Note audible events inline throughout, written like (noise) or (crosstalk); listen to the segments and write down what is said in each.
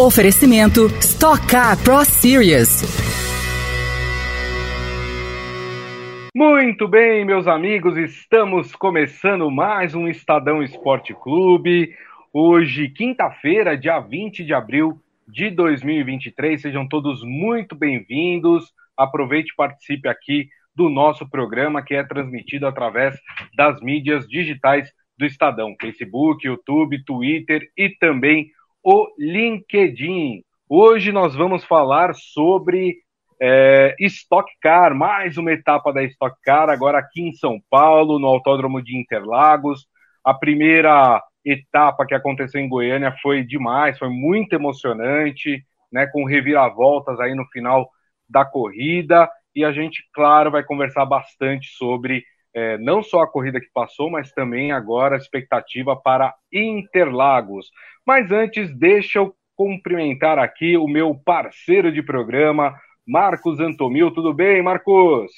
Oferecimento Stock Car Pro Series. Muito bem, meus amigos, estamos começando mais um Estadão Esporte Clube. Hoje, quinta-feira, dia 20 de abril de 2023. Sejam todos muito bem-vindos. Aproveite e participe aqui do nosso programa que é transmitido através das mídias digitais do Estadão: Facebook, YouTube, Twitter e também o LinkedIn. Hoje nós vamos falar sobre é, Stock Car, mais uma etapa da Stock Car, agora aqui em São Paulo, no Autódromo de Interlagos. A primeira etapa que aconteceu em Goiânia foi demais, foi muito emocionante, né, com reviravoltas aí no final da corrida. E a gente, claro, vai conversar bastante sobre é, não só a corrida que passou, mas também agora a expectativa para Interlagos. Mas antes, deixa eu cumprimentar aqui o meu parceiro de programa, Marcos Antomil. Tudo bem, Marcos?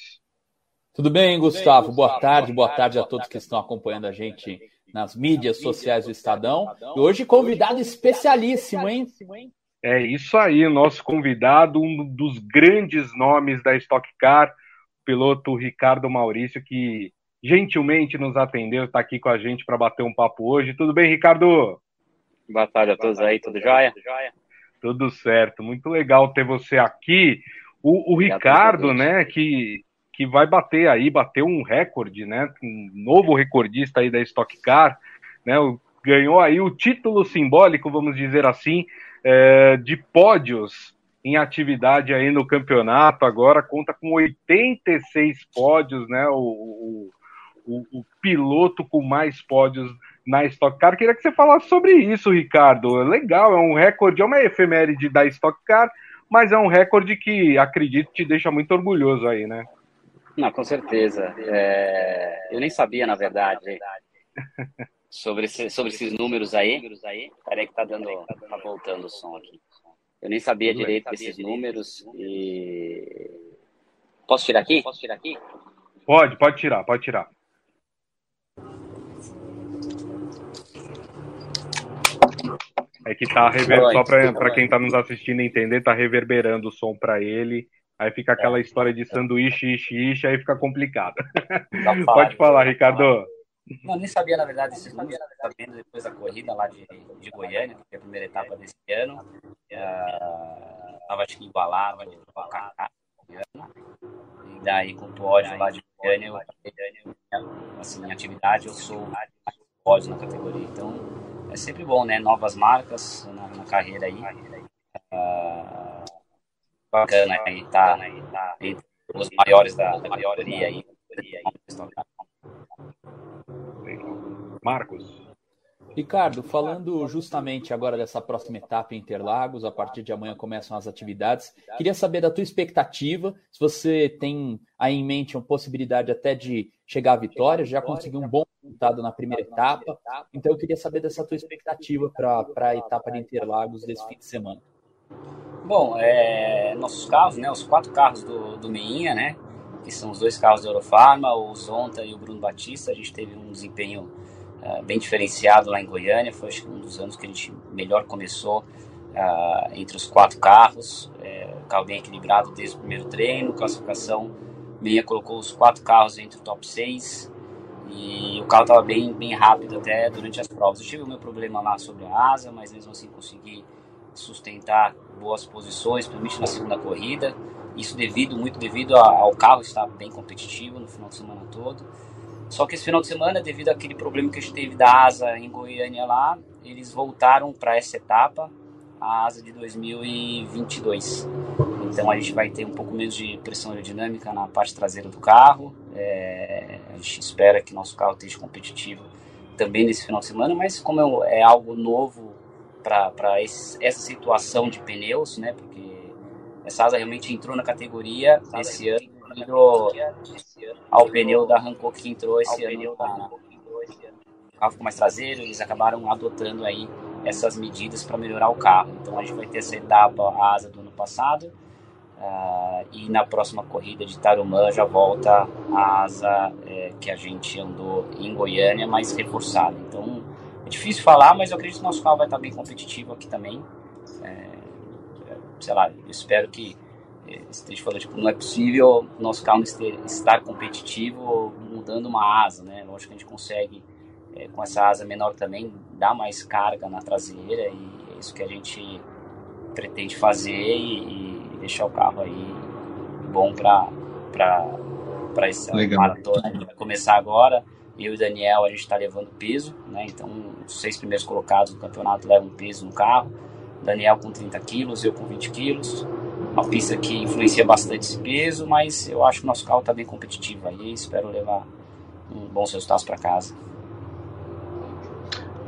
Tudo bem, Gustavo? Bem, Gustavo? Boa tarde, boa tarde a todos que estão acompanhando a gente nas mídias sociais do Estadão. E hoje, convidado especialíssimo, hein? É isso aí, nosso convidado, um dos grandes nomes da Stock Car, piloto Ricardo Maurício, que gentilmente nos atendeu, está aqui com a gente para bater um papo hoje. Tudo bem, Ricardo? Boa tarde a todos aí, tudo jóia? Tudo certo, muito legal ter você aqui. O, o Ricardo, né, que, que vai bater aí, bateu um recorde, né, um novo recordista aí da Stock Car, né, ganhou aí o título simbólico, vamos dizer assim, é, de pódios em atividade aí no campeonato, agora conta com 86 pódios, né? O, o, o, o, piloto com mais pódios na Stock Car. Queria que você falasse sobre isso, Ricardo. Legal, é um recorde, é uma efeméride da Stock Car, mas é um recorde que acredito te deixa muito orgulhoso aí, né? Não, com certeza. É... Eu nem sabia, na verdade, sobre, esse, sobre esses números aí. Peraí que tá dando, tá voltando o som aqui. Eu nem sabia direito desses números e posso tirar aqui? Posso tirar aqui? Pode, pode tirar, pode tirar. É que tá rever... só para quem tá nos assistindo entender, tá reverberando o som para ele. Aí fica aquela é. história de sanduíche, ishi, ishi, aí fica complicado. (laughs) Pode falar, Ricardo. Não, nem sabia, na verdade, esses números. Sabendo depois da corrida lá de, de Goiânia, que foi a primeira etapa desse ano. Estava, acho que igualava de E daí, com o pódio lá de Goiânia, eu, assim, em atividade, eu sou pódio na categoria. Então, é sempre bom, né? Novas marcas na, na carreira aí. Uh, bacana aí, tá, tá entre os maiores da, da categoria aí. Marcos. Ricardo, falando justamente agora dessa próxima etapa em Interlagos, a partir de amanhã começam as atividades. Queria saber da tua expectativa, se você tem aí em mente uma possibilidade até de chegar à vitória, já conseguiu um bom resultado na primeira etapa. Então eu queria saber dessa tua expectativa para a etapa de Interlagos desse fim de semana. Bom, é, nossos carros, né, os quatro carros do, do Meinha, né, que são os dois carros da Eurofarma, o Zonta e o Bruno Batista, a gente teve um desempenho uh, bem diferenciado lá em Goiânia. Foi acho um dos anos que a gente melhor começou uh, entre os quatro carros. É, o carro bem equilibrado desde o primeiro treino, classificação. Meia colocou os quatro carros entre o top 6 e o carro estava bem, bem rápido até durante as provas. Eu tive o meu problema lá sobre a asa, mas mesmo assim consegui sustentar boas posições, principalmente na segunda corrida. Isso devido, muito devido ao carro estar bem competitivo no final de semana todo. Só que esse final de semana, devido àquele problema que a gente teve da asa em Goiânia lá, eles voltaram para essa etapa, a asa de 2022. Então a gente vai ter um pouco menos de pressão aerodinâmica na parte traseira do carro. É, a gente espera que nosso carro esteja competitivo também nesse final de semana, mas como é, é algo novo para essa situação de pneus, né? Porque essa asa realmente entrou na categoria esse ano devido ao pneu da Hankook que entrou esse ano. Tá? O carro ficou mais traseiro, eles acabaram adotando aí essas medidas para melhorar o carro. Então a gente vai ter essa etapa, a asa do ano passado, uh, e na próxima corrida de Tarumã já volta a asa é, que a gente andou em Goiânia, mais reforçada. Então é difícil falar, mas eu acredito que nosso carro vai estar bem competitivo aqui também. É, sei lá, eu espero que é, esteja falando, tipo, não é possível nosso carro estar competitivo mudando uma asa, né? Lógico que a gente consegue, é, com essa asa menor também, dar mais carga na traseira e é isso que a gente pretende fazer e, e deixar o carro aí bom para para essa Legal. maratona que vai começar agora. Eu e o Daniel, a gente está levando peso, né? Então, os seis primeiros colocados do campeonato levam peso no carro. Daniel com 30 quilos, eu com 20 quilos. Uma pista que influencia bastante esse peso, mas eu acho que o nosso carro está bem competitivo aí. Espero levar um bons resultados para casa.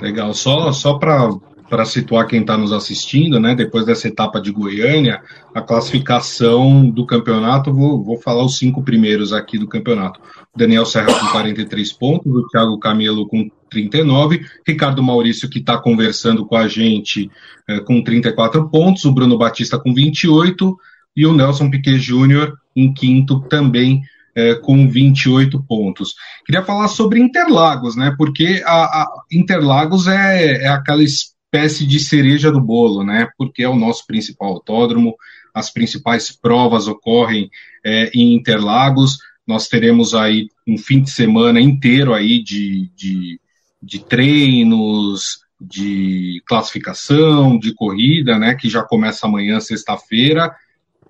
Legal. Só, só para situar quem está nos assistindo, né, depois dessa etapa de Goiânia, a classificação do campeonato, vou, vou falar os cinco primeiros aqui do campeonato. Daniel Serra com 43 pontos, o Thiago Camelo com 39, Ricardo Maurício, que está conversando com a gente, é, com 34 pontos, o Bruno Batista com 28 e o Nelson Piquet Júnior em quinto também é, com 28 pontos. Queria falar sobre Interlagos, né? Porque a, a Interlagos é, é aquela espécie de cereja do bolo, né? Porque é o nosso principal autódromo, as principais provas ocorrem é, em Interlagos. Nós teremos aí um fim de semana inteiro aí de, de, de treinos, de classificação, de corrida, né? Que já começa amanhã, sexta-feira.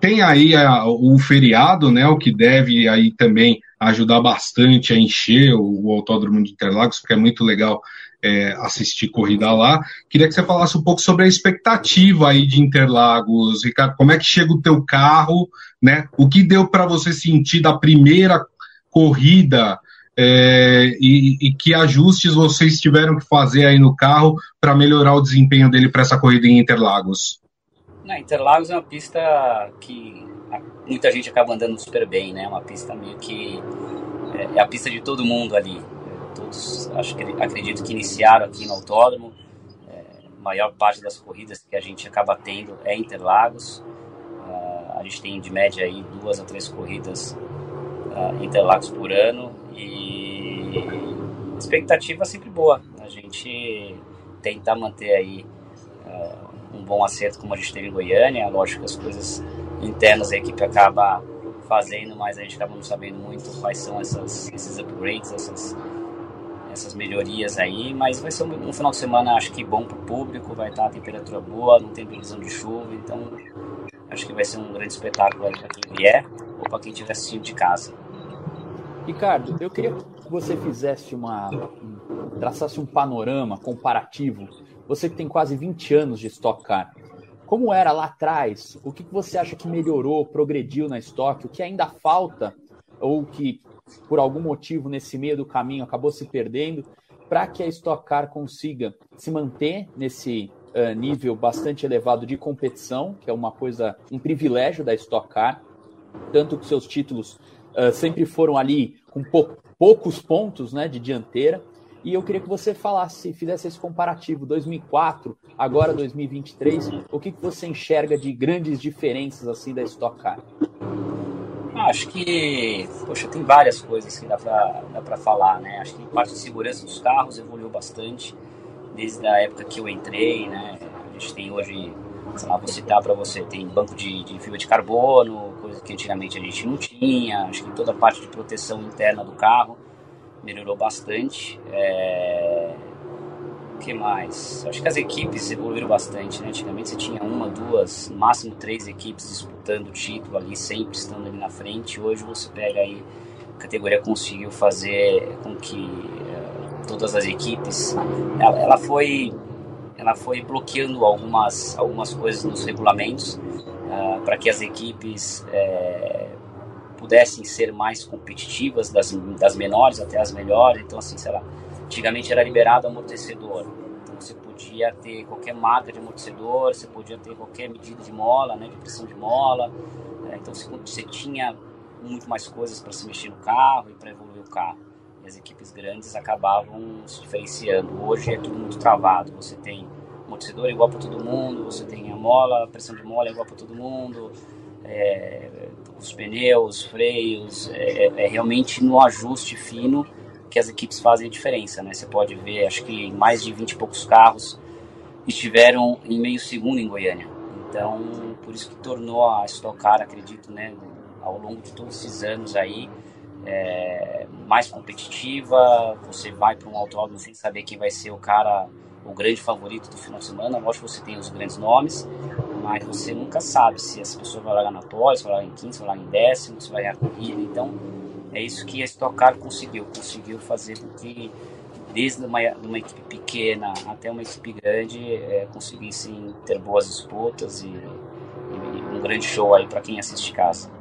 Tem aí a, o feriado, né? O que deve aí também ajudar bastante a encher o, o Autódromo de Interlagos, porque é muito legal é, assistir corrida lá. Queria que você falasse um pouco sobre a expectativa aí de Interlagos, Ricardo. Como é que chega o teu carro, né? O que deu para você sentir da primeira corrida é, e, e, que ajustes vocês tiveram que fazer aí no carro para melhorar o desempenho dele para essa corrida em Interlagos? Na Interlagos é uma pista que muita gente acaba andando super bem, né? Uma pista meio que é, é a pista de todo mundo ali todos, acho que acredito que iniciaram aqui no autódromo. É, a maior parte das corridas que a gente acaba tendo é Interlagos. Uh, a gente tem de média aí duas a três corridas uh, Interlagos por ano e expectativa é sempre boa. A gente tentar manter aí uh, um bom acerto como a gente teve em Goiânia. Lógico que as coisas internas a equipe acaba fazendo, mas a gente acaba não sabendo muito quais são essas, esses upgrades, essas essas melhorias aí, mas vai ser um, um final de semana acho que bom para o público, vai estar a temperatura boa, não tem previsão de chuva, então acho que vai ser um grande espetáculo para quem vier ou para quem estiver assistindo de casa. Ricardo, eu queria que você fizesse uma. traçasse um panorama comparativo. Você que tem quase 20 anos de Stock Car. Como era lá atrás? O que você acha que melhorou, progrediu na Stock? O que ainda falta ou que por algum motivo nesse meio do caminho acabou se perdendo, para que a Stock Car consiga se manter nesse uh, nível bastante elevado de competição, que é uma coisa, um privilégio da Stock Car, tanto que seus títulos uh, sempre foram ali com pou, poucos pontos né, de dianteira. E eu queria que você falasse, fizesse esse comparativo 2004, agora 2023, o que, que você enxerga de grandes diferenças assim da Stock Car? acho que, poxa, tem várias coisas que dá pra falar, né? Acho que a parte de segurança dos carros evoluiu bastante desde a época que eu entrei, né? A gente tem hoje, sei lá, vou citar para você, tem banco de, de fibra de carbono, coisa que antigamente a gente não tinha. Acho que toda a parte de proteção interna do carro melhorou bastante. É que mais? Acho que as equipes evoluíram bastante, né? Antigamente você tinha uma, duas, no máximo três equipes disputando o título ali, sempre estando ali na frente. Hoje você pega aí, a categoria conseguiu fazer com que uh, todas as equipes, ela, ela, foi ela foi bloqueando algumas, algumas coisas nos regulamentos uh, para que as equipes é, pudessem ser mais competitivas, das, das menores até as melhores. Então, assim, sei lá, Antigamente era liberado amortecedor, então você podia ter qualquer marca de amortecedor, você podia ter qualquer medida de mola, né, de pressão de mola. É, então você, você tinha muito mais coisas para se mexer no carro e para evoluir o carro. E as equipes grandes acabavam se diferenciando. Hoje é tudo muito travado. Você tem amortecedor igual para todo mundo, você tem a mola, a pressão de mola igual para todo mundo. É, os pneus, freios, é, é, realmente no ajuste fino que as equipes fazem a diferença, né? Você pode ver, acho que mais de 20 e poucos carros estiveram em meio segundo em Goiânia. Então, por isso que tornou a Stock Car, acredito, né, ao longo de todos esses anos aí, é, mais competitiva. Você vai para um autódromo sem saber quem vai ser o cara, o grande favorito do final de semana. Lógico que você tem os grandes nomes, mas você nunca sabe se essa pessoa vai largar na pole, se vai largar em quinto, se vai largar em décimo, se vai ganhar corrida. Então, é isso que a Stock Car conseguiu. Conseguiu fazer com que desde uma, uma equipe pequena até uma equipe grande, é, conseguissem ter boas disputas e, e um grande show aí para quem assiste casa.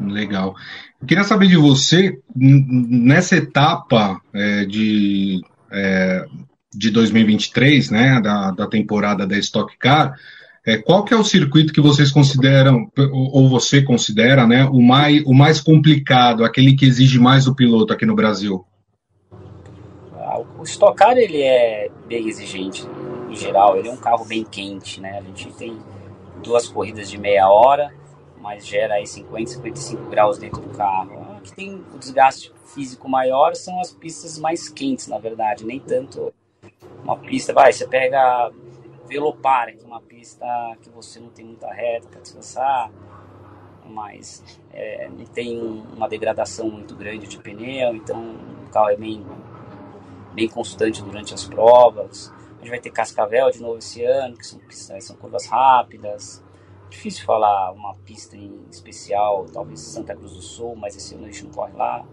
Legal. Eu queria saber de você, nessa etapa é, de, é, de 2023, né, da, da temporada da Stock Car, é, qual que é o circuito que vocês consideram, ou você considera, né, o mais, o mais complicado, aquele que exige mais do piloto aqui no Brasil? O Stock Car ele é bem exigente em geral, ele é um carro bem quente, né? A gente tem duas corridas de meia hora, mas gera aí 50, 55 graus dentro do carro. O que tem o desgaste físico maior são as pistas mais quentes, na verdade, nem tanto uma pista, vai, você pega Velopar, que é uma pista que você não tem muita reta para descansar, mas é, não tem uma degradação muito grande de pneu, então o carro é bem bem constante durante as provas. A gente vai ter Cascavel de novo esse ano, que são, são curvas rápidas. Difícil falar uma pista em especial, talvez Santa Cruz do Sul, mas esse ano a gente não corre lá.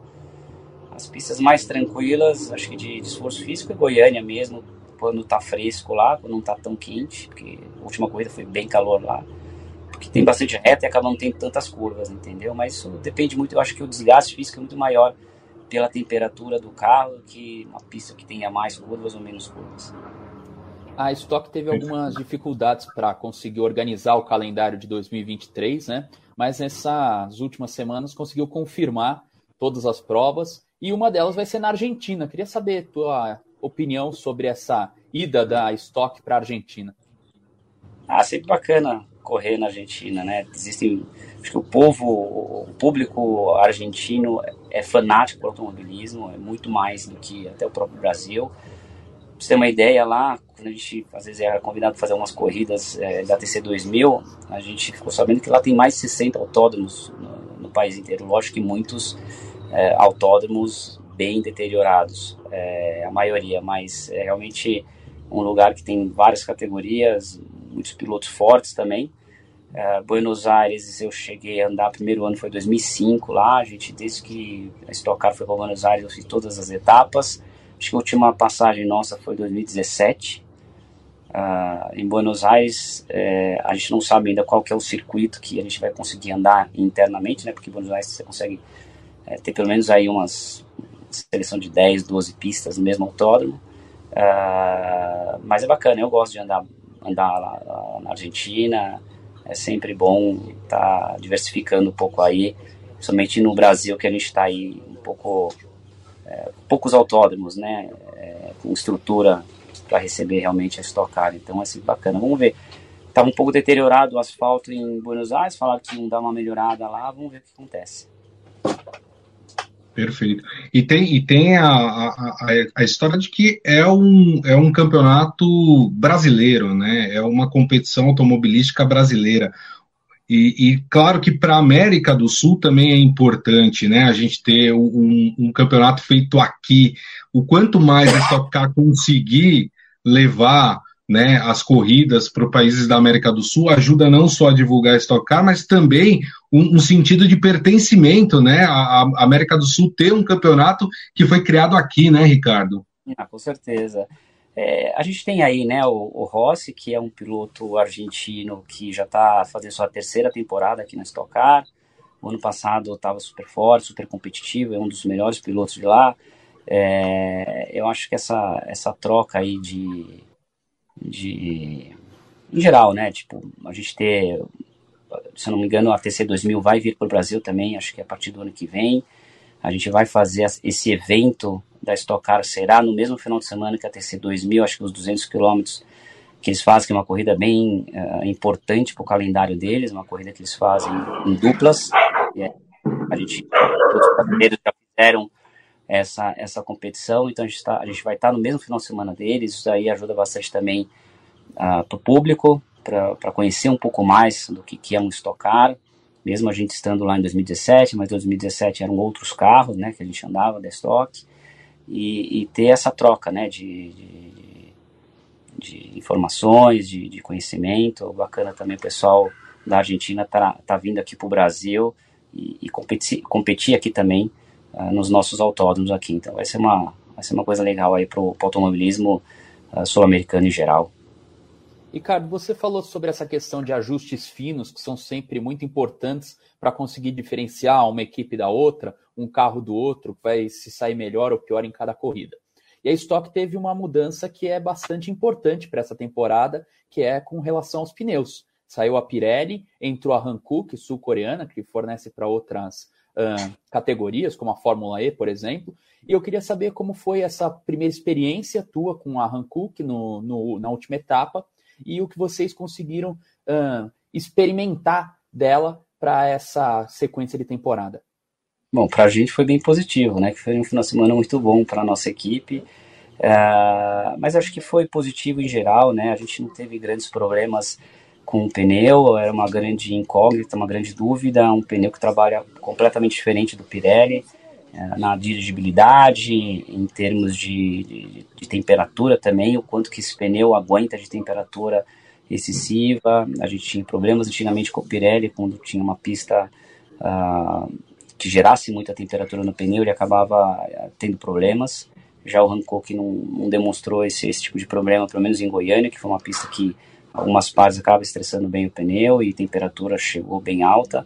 As pistas mais tranquilas, acho que de, de esforço físico é Goiânia mesmo, quando tá fresco lá, quando não tá tão quente, porque a última corrida foi bem calor lá. Porque tem bastante reta e acaba não tendo tantas curvas, entendeu? Mas isso depende muito, eu acho que o desgaste físico é muito maior pela temperatura do carro que uma pista que tenha mais curvas ou menos curvas. A Stock teve algumas dificuldades para conseguir organizar o calendário de 2023, né? Mas nessas últimas semanas conseguiu confirmar todas as provas e uma delas vai ser na Argentina. Queria saber tua opinião sobre essa ida da Stock para a Argentina. Ah, sempre bacana correr na Argentina, né? Existem, acho que o povo, o público argentino é fanático por automobilismo, é muito mais do que até o próprio Brasil. Pra você ter uma ideia lá, quando a gente às vezes era convidado para fazer umas corridas é, da TC 2000, a gente ficou sabendo que lá tem mais de 60 autódromos no, no país inteiro. Lógico que muitos é, autódromos bem deteriorados, é, a maioria, mas é realmente um lugar que tem várias categorias, muitos pilotos fortes também. Uh, Buenos Aires, eu cheguei a andar, primeiro ano foi 2005 lá, a gente, desde que a Stock Car foi para Buenos Aires, eu fiz todas as etapas. Acho que a última passagem nossa foi 2017. Uh, em Buenos Aires, é, a gente não sabe ainda qual que é o circuito que a gente vai conseguir andar internamente, né? Porque em Buenos Aires você consegue é, ter pelo menos aí umas seleção de 10, 12 pistas no mesmo autódromo. Uh, mas é bacana, eu gosto de andar andar lá, na Argentina. É sempre bom estar tá diversificando um pouco aí, somente no Brasil que a gente está aí um pouco é, poucos autódromos, né, é, com estrutura para receber realmente a Stock Car. Então é sempre bacana. Vamos ver. Estava um pouco deteriorado o asfalto em Buenos Aires, falaram que iam dar uma melhorada lá, vamos ver o que acontece. Perfeito. E tem, e tem a, a, a, história de que é um, é um campeonato brasileiro, né? É uma competição automobilística brasileira. E, e claro que para a América do Sul também é importante, né? A gente ter um, um campeonato feito aqui. O quanto mais a Stock Car conseguir levar né, as corridas para países da América do Sul ajuda não só a divulgar a Stock Car, mas também um, um sentido de pertencimento, né? A, a, América do Sul ter um campeonato que foi criado aqui, né, Ricardo? Ah, com certeza. É, a gente tem aí, né, o, o, Rossi, que é um piloto argentino que já está fazendo sua terceira temporada aqui na Stock Car. O ano passado estava super forte, super competitivo, é um dos melhores pilotos de lá. É, eu acho que essa, essa troca aí de, de em geral, né? Tipo, a gente ter, se não me engano, a TC 2000 vai vir para o Brasil também, acho que é a partir do ano que vem. A gente vai fazer esse evento da Stock Car, será no mesmo final de semana que a TC 2000, acho que os 200 quilômetros que eles fazem, que é uma corrida bem uh, importante para o calendário deles, uma corrida que eles fazem em duplas. É, a gente, todos os brasileiros já fizeram essa, essa competição, então a gente, tá, a gente vai estar tá no mesmo final de semana deles, isso aí ajuda bastante também uh, para o público, para conhecer um pouco mais do que, que é um Stock Car, mesmo a gente estando lá em 2017, mas em 2017 eram outros carros, né, que a gente andava da Stock, e, e ter essa troca, né, de, de, de informações, de, de, conhecimento, bacana também o pessoal da Argentina tá, tá vindo aqui para o Brasil e, e competir, competir aqui também uh, nos nossos autódromos aqui, então vai ser uma, vai ser uma coisa legal aí para o automobilismo uh, sul-americano em geral. Ricardo, você falou sobre essa questão de ajustes finos, que são sempre muito importantes para conseguir diferenciar uma equipe da outra, um carro do outro, vai se sair melhor ou pior em cada corrida. E a Stock teve uma mudança que é bastante importante para essa temporada, que é com relação aos pneus. Saiu a Pirelli, entrou a Hankook, sul-coreana, que fornece para outras uh, categorias, como a Fórmula E, por exemplo. E eu queria saber como foi essa primeira experiência tua com a Hankook no, no, na última etapa e o que vocês conseguiram uh, experimentar dela para essa sequência de temporada? Bom, para a gente foi bem positivo, né? Que foi um final de semana muito bom para a nossa equipe. Uh, mas acho que foi positivo em geral, né? A gente não teve grandes problemas com o pneu, era uma grande incógnita, uma grande dúvida. Um pneu que trabalha completamente diferente do Pirelli uh, na dirigibilidade, em termos de, de, de temperatura também, o quanto que esse pneu aguenta de temperatura excessiva. A gente tinha problemas antigamente com o Pirelli, quando tinha uma pista uh, que gerasse muita temperatura no pneu, ele acabava uh, tendo problemas. Já o Hankook não, não demonstrou esse, esse tipo de problema, pelo menos em Goiânia, que foi uma pista que algumas partes acabam estressando bem o pneu e temperatura chegou bem alta.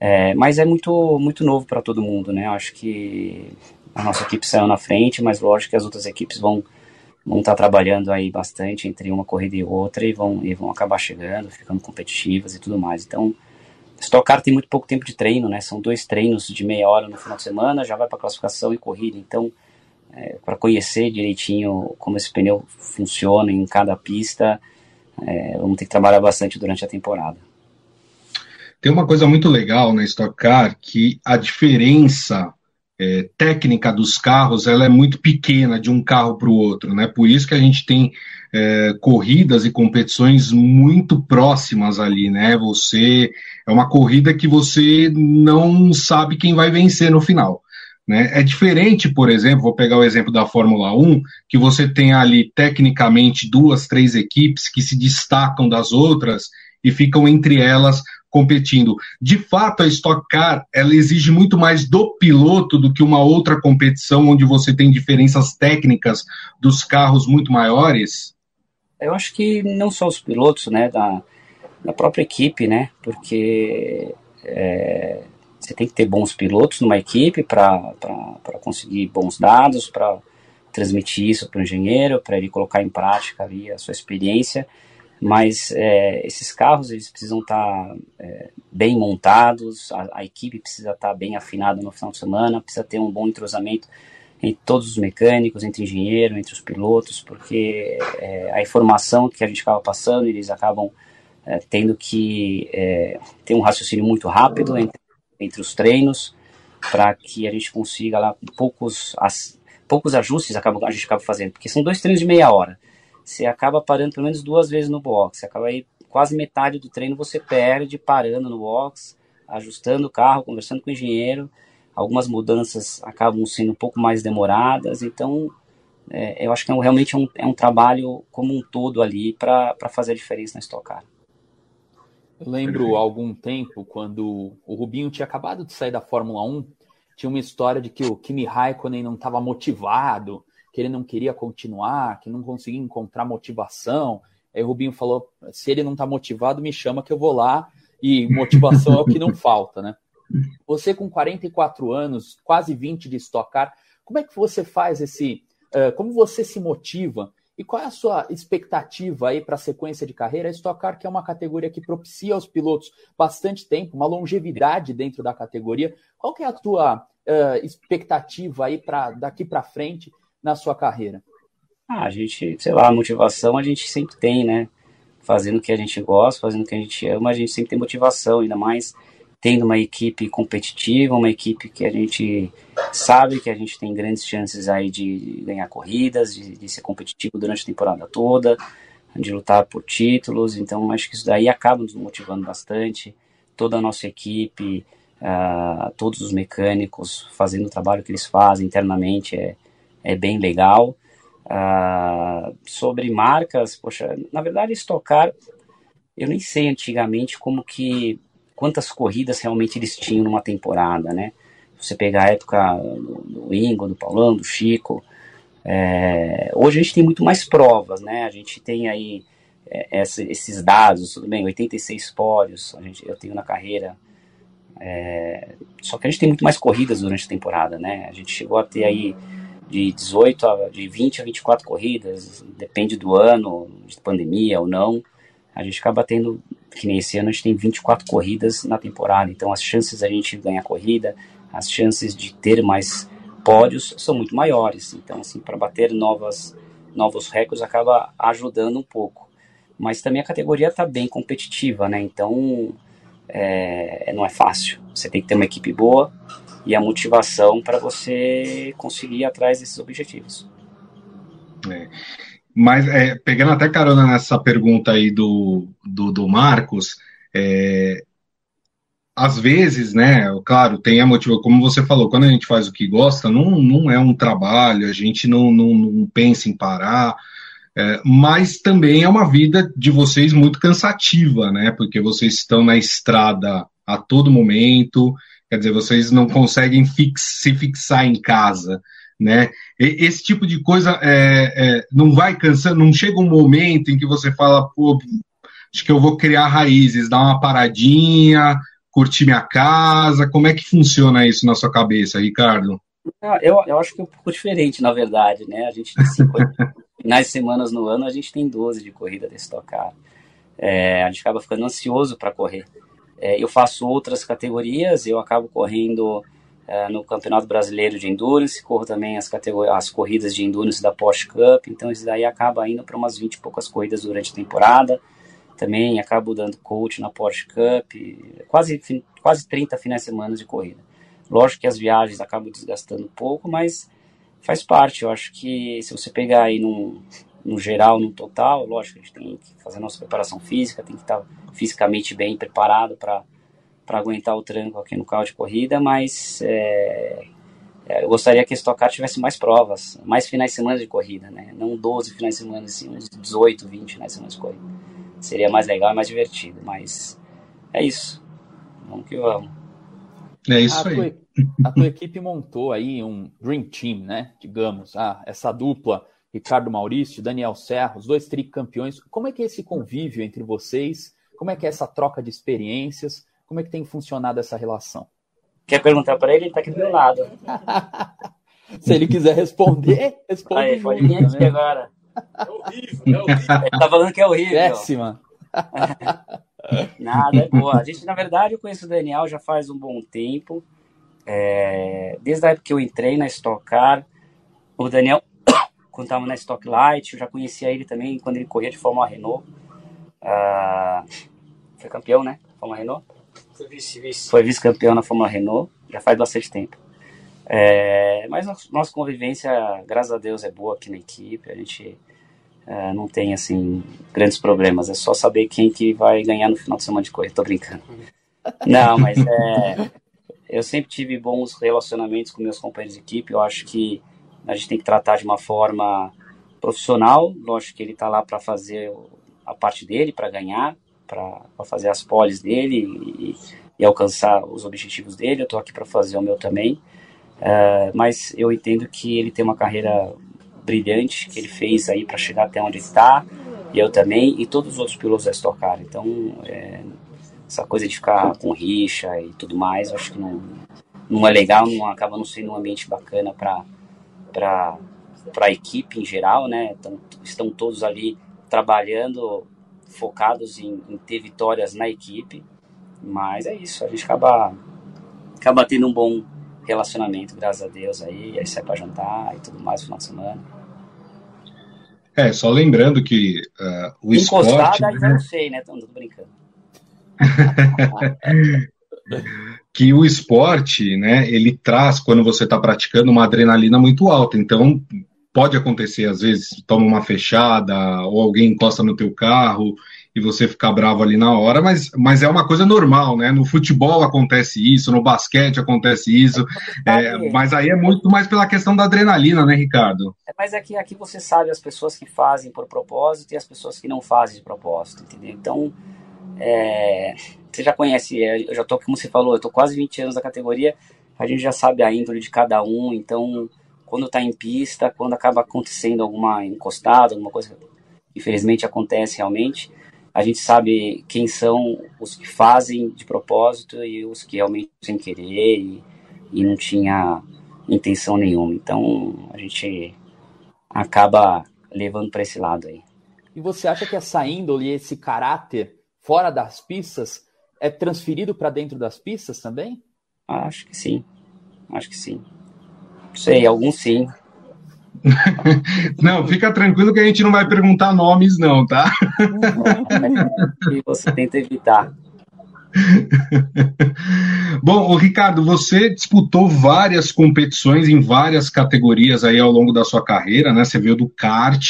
É, mas é muito, muito novo para todo mundo, né? Acho que a nossa equipe saiu na frente, mas lógico que as outras equipes vão vão estar tá trabalhando aí bastante entre uma corrida e outra e vão, e vão acabar chegando, ficando competitivas e tudo mais. Então, Stock Car tem muito pouco tempo de treino, né? São dois treinos de meia hora no final de semana, já vai para classificação e corrida. Então, é, para conhecer direitinho como esse pneu funciona em cada pista, é, vamos ter que trabalhar bastante durante a temporada. Tem uma coisa muito legal na Stock Car que a diferença é, técnica dos carros ela é muito pequena de um carro para o outro, né? Por isso que a gente tem é, corridas e competições muito próximas ali, né? Você é uma corrida que você não sabe quem vai vencer no final. Né? É diferente, por exemplo, vou pegar o exemplo da Fórmula 1, que você tem ali tecnicamente duas, três equipes que se destacam das outras e ficam entre elas competindo. De fato, a Stock Car ela exige muito mais do piloto do que uma outra competição onde você tem diferenças técnicas dos carros muito maiores? Eu acho que não só os pilotos, né, da, da própria equipe, né, porque é, você tem que ter bons pilotos numa equipe para conseguir bons dados, para transmitir isso para o engenheiro, para ele colocar em prática ali a sua experiência. Mas é, esses carros eles precisam estar tá, é, bem montados, a, a, equipe precisa estar tá bem afinada no final de semana, precisa ter um bom entrosamento entre todos os mecânicos, entre engenheiro, entre os pilotos, porque é, a informação que a gente acaba passando, eles acabam é, tendo que é, ter um raciocínio muito rápido entre, entre os treinos, para que a gente consiga lá poucos, as, poucos ajustes acaba, a gente acaba fazendo, porque são dois treinos de meia hora você acaba parando pelo menos duas vezes no box. Acaba aí quase metade do treino você perde parando no box, ajustando o carro, conversando com o engenheiro. Algumas mudanças acabam sendo um pouco mais demoradas, então é, eu acho que é um, realmente é um, é um trabalho como um todo ali para fazer a diferença na Stock Car. Eu lembro há algum tempo, quando o Rubinho tinha acabado de sair da Fórmula 1, tinha uma história de que o Kimi Raikkonen não estava motivado, que ele não queria continuar, que não conseguia encontrar motivação. Aí o Rubinho falou: se ele não está motivado, me chama que eu vou lá. E motivação é o que não falta, né? Você com 44 anos, quase 20 de estocar, como é que você faz esse. Uh, como você se motiva? E qual é a sua expectativa aí para a sequência de carreira? A Stock Car, que é uma categoria que propicia aos pilotos bastante tempo, uma longevidade dentro da categoria. Qual que é a tua uh, expectativa aí para daqui para frente na sua carreira? Ah, a gente, sei lá, a motivação a gente sempre tem, né? Fazendo o que a gente gosta, fazendo o que a gente ama, a gente sempre tem motivação, ainda mais tendo uma equipe competitiva, uma equipe que a gente sabe que a gente tem grandes chances aí de ganhar corridas, de, de ser competitivo durante a temporada toda. de lutar por títulos, então acho que isso daí acaba nos motivando bastante. Toda a nossa equipe, uh, todos os mecânicos fazendo o trabalho que eles fazem internamente é, é bem legal. Uh, sobre marcas, poxa, na verdade, estocar, eu nem sei antigamente como que quantas corridas realmente eles tinham numa temporada, né? Você pegar a época do, Ingo, do Paulão, do Chico, é, hoje a gente tem muito mais provas, né? A gente tem aí é, esses dados, tudo bem, 86 pódios a gente, eu tenho na carreira. É, só que a gente tem muito mais corridas durante a temporada, né? A gente chegou a ter aí de 18 a de 20 a 24 corridas, depende do ano, de pandemia ou não. A gente acaba tendo, que nem esse ano, a gente tem 24 corridas na temporada, então as chances a gente ganhar corrida, as chances de ter mais pódios são muito maiores. Então, assim, para bater novas, novos recordes acaba ajudando um pouco. Mas também a categoria está bem competitiva, né? Então, é, não é fácil. Você tem que ter uma equipe boa e a motivação para você conseguir ir atrás desses objetivos. É. Mas, é, pegando até carona nessa pergunta aí do, do, do Marcos, é, às vezes, né, claro, tem a motivação, como você falou, quando a gente faz o que gosta, não, não é um trabalho, a gente não, não, não pensa em parar, é, mas também é uma vida de vocês muito cansativa, né, porque vocês estão na estrada a todo momento, quer dizer, vocês não conseguem fix, se fixar em casa, né, esse tipo de coisa é, é, não vai cansando, não chega um momento em que você fala, pô, acho que eu vou criar raízes, dar uma paradinha, curtir minha casa? Como é que funciona isso na sua cabeça, Ricardo? Ah, eu, eu acho que é um pouco diferente, na verdade, né? A gente (laughs) de semanas no ano, a gente tem 12 de corrida de estocar. É, a gente acaba ficando ansioso para correr. É, eu faço outras categorias, eu acabo correndo é, no Campeonato Brasileiro de Endurance, corro também as, as corridas de Endurance da Porsche Cup, então isso daí acaba indo para umas 20 e poucas corridas durante a temporada também acabo dando coach na Porsche Cup, quase, quase 30 finais de semana de corrida. Lógico que as viagens acabam desgastando um pouco, mas faz parte. Eu acho que se você pegar aí no, no geral, no total, lógico, a gente tem que fazer nossa preparação física, tem que estar fisicamente bem preparado para aguentar o tranco aqui no carro de corrida, mas é, é, eu gostaria que esse Stock Car tivesse mais provas, mais finais de semana de corrida, né? Não 12 finais de semana, assim, uns 18, 20 finais de semana de corrida seria mais legal e mais divertido. Mas é isso. Vamos que vamos. É isso a aí. Tua, a tua equipe montou aí um Dream Team, né? Digamos, ah, essa dupla, Ricardo Maurício, Daniel Serra, os dois tricampeões. Como é que é esse convívio entre vocês? Como é que é essa troca de experiências? Como é que tem funcionado essa relação? Quer perguntar para ele? Ele está aqui do meu lado. (laughs) Se ele quiser responder, responde. Aí, pode vir aqui agora. É horrível, é horrível. Ele tá falando que é horrível. Péssima. (laughs) Nada, é boa. A gente, na verdade, eu conheço o Daniel já faz um bom tempo. É, desde a época que eu entrei na Stock Car, o Daniel, (coughs) quando estava na Stock Light, eu já conhecia ele também quando ele corria de Fórmula Renault. Uh, foi campeão, né? Fórmula Renault? Foi vice-vice. Foi vice-campeão na Fórmula Renault, já faz bastante tempo. É, mas nossa convivência, graças a Deus, é boa aqui na equipe. A gente é, não tem assim grandes problemas. É só saber quem que vai ganhar no final de semana de corrida. Tô brincando. Não, mas é, eu sempre tive bons relacionamentos com meus companheiros de equipe. Eu acho que a gente tem que tratar de uma forma profissional. Lógico que ele está lá para fazer a parte dele, para ganhar, para fazer as poles dele e, e, alcançar os objetivos dele. Eu estou aqui para fazer o meu também. Uh, mas eu entendo que ele tem uma carreira brilhante que ele fez aí para chegar até onde está, e eu também, e todos os outros pilotos da Stock Car. Então, é, essa coisa de ficar com rixa e tudo mais, acho que não, não é legal, não acaba não sendo um ambiente bacana para para a equipe em geral, né? Estão todos ali trabalhando, focados em, em, ter vitórias na equipe, mas é isso, a gente acaba, acaba tendo um bom relacionamento, graças a Deus, aí, aí sai pra jantar e tudo mais no final de semana. É, só lembrando que uh, o Encostada, esporte... Encostada, né? não sei, né? Tô, tô brincando. (laughs) que o esporte, né, ele traz, quando você está praticando, uma adrenalina muito alta. Então, pode acontecer, às vezes, toma uma fechada, ou alguém encosta no teu carro e você ficar bravo ali na hora, mas, mas é uma coisa normal, né? No futebol acontece isso, no basquete acontece isso, é, mas aí é muito mais pela questão da adrenalina, né, Ricardo? É, mas aqui, aqui você sabe as pessoas que fazem por propósito e as pessoas que não fazem de propósito, entendeu? Então, é, você já conhece, é, eu já tô, como você falou, eu tô quase 20 anos na categoria, a gente já sabe a índole de cada um, então quando está em pista, quando acaba acontecendo alguma encostada, alguma coisa que infelizmente acontece realmente, a gente sabe quem são os que fazem de propósito e os que realmente sem querer e, e não tinha intenção nenhuma. Então a gente acaba levando para esse lado aí. E você acha que essa índole, esse caráter fora das pistas é transferido para dentro das pistas também? Acho que sim. Acho que sim. Sei, alguns sim. não, fica tranquilo que a gente não vai perguntar nomes, não, tá? (laughs) e você tenta evitar. Bom, o Ricardo, você disputou várias competições em várias categorias aí ao longo da sua carreira, né? Você veio do kart,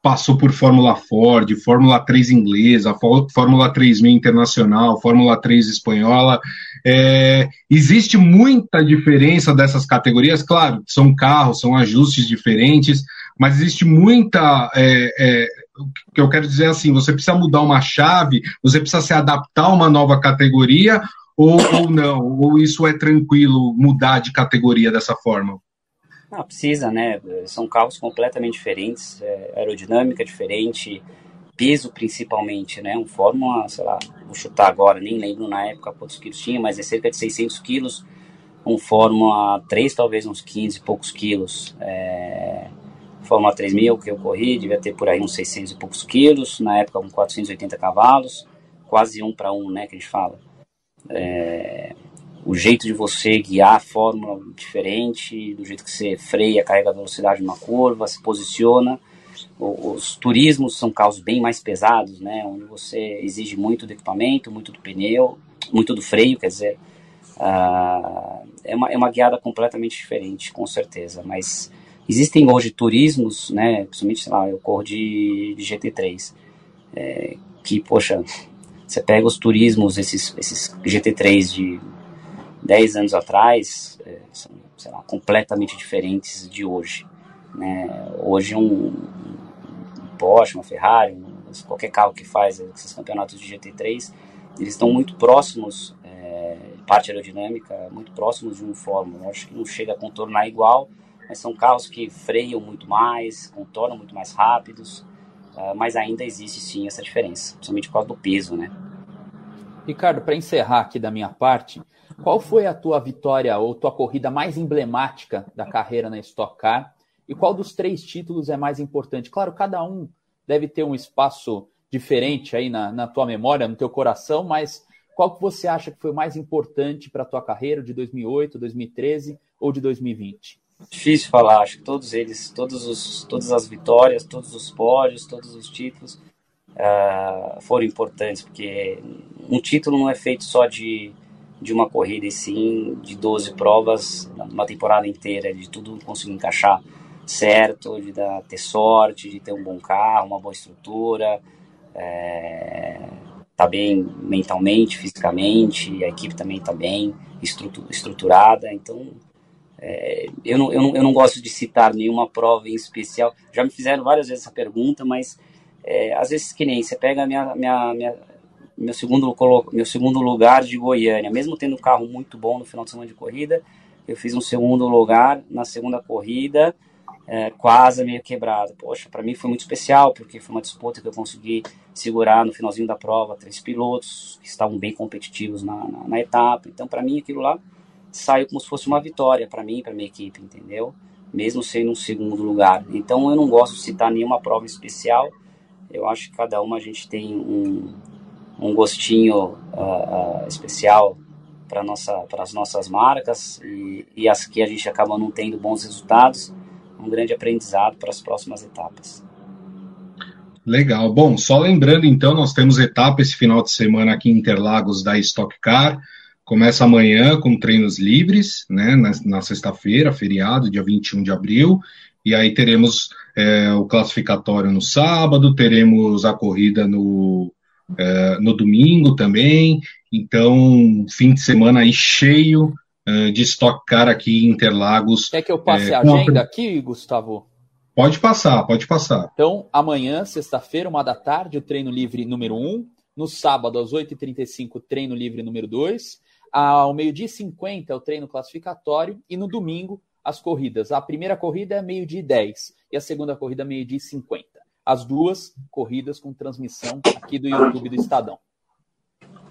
passou por Fórmula Ford, Fórmula 3 inglesa, Fórmula 3000 internacional, Fórmula 3 espanhola. É, existe muita diferença dessas categorias, claro, são carros, são ajustes diferentes, mas existe muita. É, é, que eu quero dizer é assim: você precisa mudar uma chave, você precisa se adaptar a uma nova categoria, ou, ou não? Ou isso é tranquilo mudar de categoria dessa forma? Não, precisa, né? São carros completamente diferentes, é, aerodinâmica diferente, peso principalmente, né? Um Fórmula, sei lá, vou chutar agora, nem lembro na época quantos quilos tinha, mas é cerca de 600 quilos. Um Fórmula 3, talvez uns 15 e poucos quilos. É... Fórmula 3000 que eu corri, devia ter por aí uns 600 e poucos quilos, na época com 480 cavalos, quase um para um, né, que a gente fala. É o jeito de você guiar a fórmula diferente, do jeito que você freia, carrega a velocidade numa curva, se posiciona. Os turismos são carros bem mais pesados, né, onde você exige muito do equipamento, muito do pneu, muito do freio, quer dizer, uh, é, uma, é uma guiada completamente diferente, com certeza. Mas existem hoje turismos, né, principalmente, sei lá, eu corro de, de GT3, é, que, poxa, (laughs) você pega os turismos, esses, esses GT3 de 10 anos atrás é, são, sei lá, completamente diferentes de hoje. Né? Hoje um, um Porsche, uma Ferrari, qualquer carro que faz esses campeonatos de GT3, eles estão muito próximos, é, parte aerodinâmica, muito próximos de um Fórmula. acho que não chega a contornar igual, mas são carros que freiam muito mais, contornam muito mais rápidos, uh, mas ainda existe sim essa diferença, principalmente por causa do peso, né? Ricardo, para encerrar aqui da minha parte, qual foi a tua vitória ou tua corrida mais emblemática da carreira na Stock Car? E qual dos três títulos é mais importante? Claro, cada um deve ter um espaço diferente aí na, na tua memória, no teu coração, mas qual que você acha que foi mais importante para a tua carreira de 2008, 2013 ou de 2020? Difícil falar, acho que todos eles, todos os, todas as vitórias, todos os pódios, todos os títulos uh, foram importantes, porque um título não é feito só de, de uma corrida, e sim de 12 provas, uma temporada inteira, de tudo conseguir encaixar certo, de dar, ter sorte, de ter um bom carro, uma boa estrutura, é, tá bem mentalmente, fisicamente, a equipe também tá bem estruturada, então é, eu, não, eu, não, eu não gosto de citar nenhuma prova em especial, já me fizeram várias vezes essa pergunta, mas é, às vezes que nem você pega minha, minha, minha meu segundo, meu segundo lugar de Goiânia. Mesmo tendo um carro muito bom no final de semana de corrida, eu fiz um segundo lugar na segunda corrida, é, quase meio quebrado. Poxa, para mim foi muito especial, porque foi uma disputa que eu consegui segurar no finalzinho da prova, três pilotos que estavam bem competitivos na, na, na etapa. Então, para mim, aquilo lá saiu como se fosse uma vitória para mim para minha equipe, entendeu? Mesmo sendo um segundo lugar. Então, eu não gosto de citar nenhuma prova especial. Eu acho que cada uma a gente tem um, um gostinho uh, uh, especial para nossa, as nossas marcas e, e as que a gente acaba não tendo bons resultados, um grande aprendizado para as próximas etapas. Legal. Bom, só lembrando então, nós temos etapa esse final de semana aqui em Interlagos da Stock Car. Começa amanhã com treinos livres, né, na, na sexta-feira, feriado, dia 21 de abril. e aí teremos é, o classificatório no sábado, teremos a corrida no, é, no domingo também. Então, fim de semana aí cheio uh, de Stock Car aqui em Interlagos. Quer que eu passe é, a agenda a... aqui, Gustavo? Pode passar, pode passar. Então, amanhã, sexta-feira, uma da tarde, o treino livre número 1. No sábado, às 8h35, treino livre número 2. Ao meio-dia e 50, o treino classificatório. E no domingo, as corridas. A primeira corrida é meio-dia e 10 e a segunda corrida meio-dia e 50. As duas corridas com transmissão aqui do YouTube do Estadão.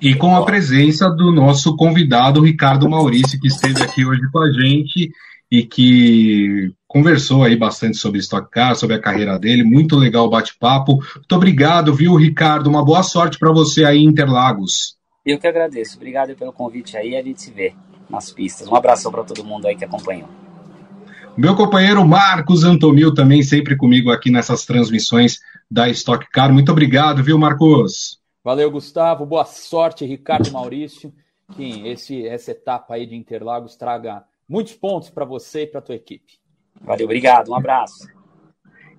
E com a presença do nosso convidado, Ricardo Maurício, que esteve aqui hoje com a gente e que conversou aí bastante sobre Stock Car, sobre a carreira dele. Muito legal o bate-papo. Muito obrigado, viu, Ricardo? Uma boa sorte para você aí em Interlagos. Eu que agradeço. Obrigado pelo convite aí. A gente se vê nas pistas. Um abração para todo mundo aí que acompanhou. Meu companheiro Marcos Antomil também sempre comigo aqui nessas transmissões da Stock Car. Muito obrigado, viu, Marcos? Valeu, Gustavo. Boa sorte, Ricardo Maurício. Que esse, essa etapa aí de Interlagos traga muitos pontos para você e para a tua equipe. Valeu, obrigado. Um abraço.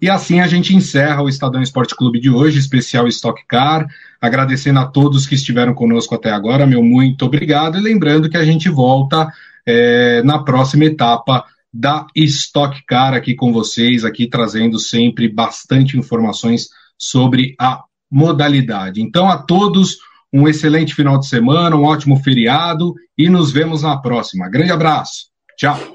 E assim a gente encerra o Estadão Esporte Clube de hoje, especial Stock Car. Agradecendo a todos que estiveram conosco até agora, meu muito obrigado. E lembrando que a gente volta é, na próxima etapa da Stock Car aqui com vocês, aqui trazendo sempre bastante informações sobre a modalidade. Então, a todos, um excelente final de semana, um ótimo feriado e nos vemos na próxima. Grande abraço. Tchau.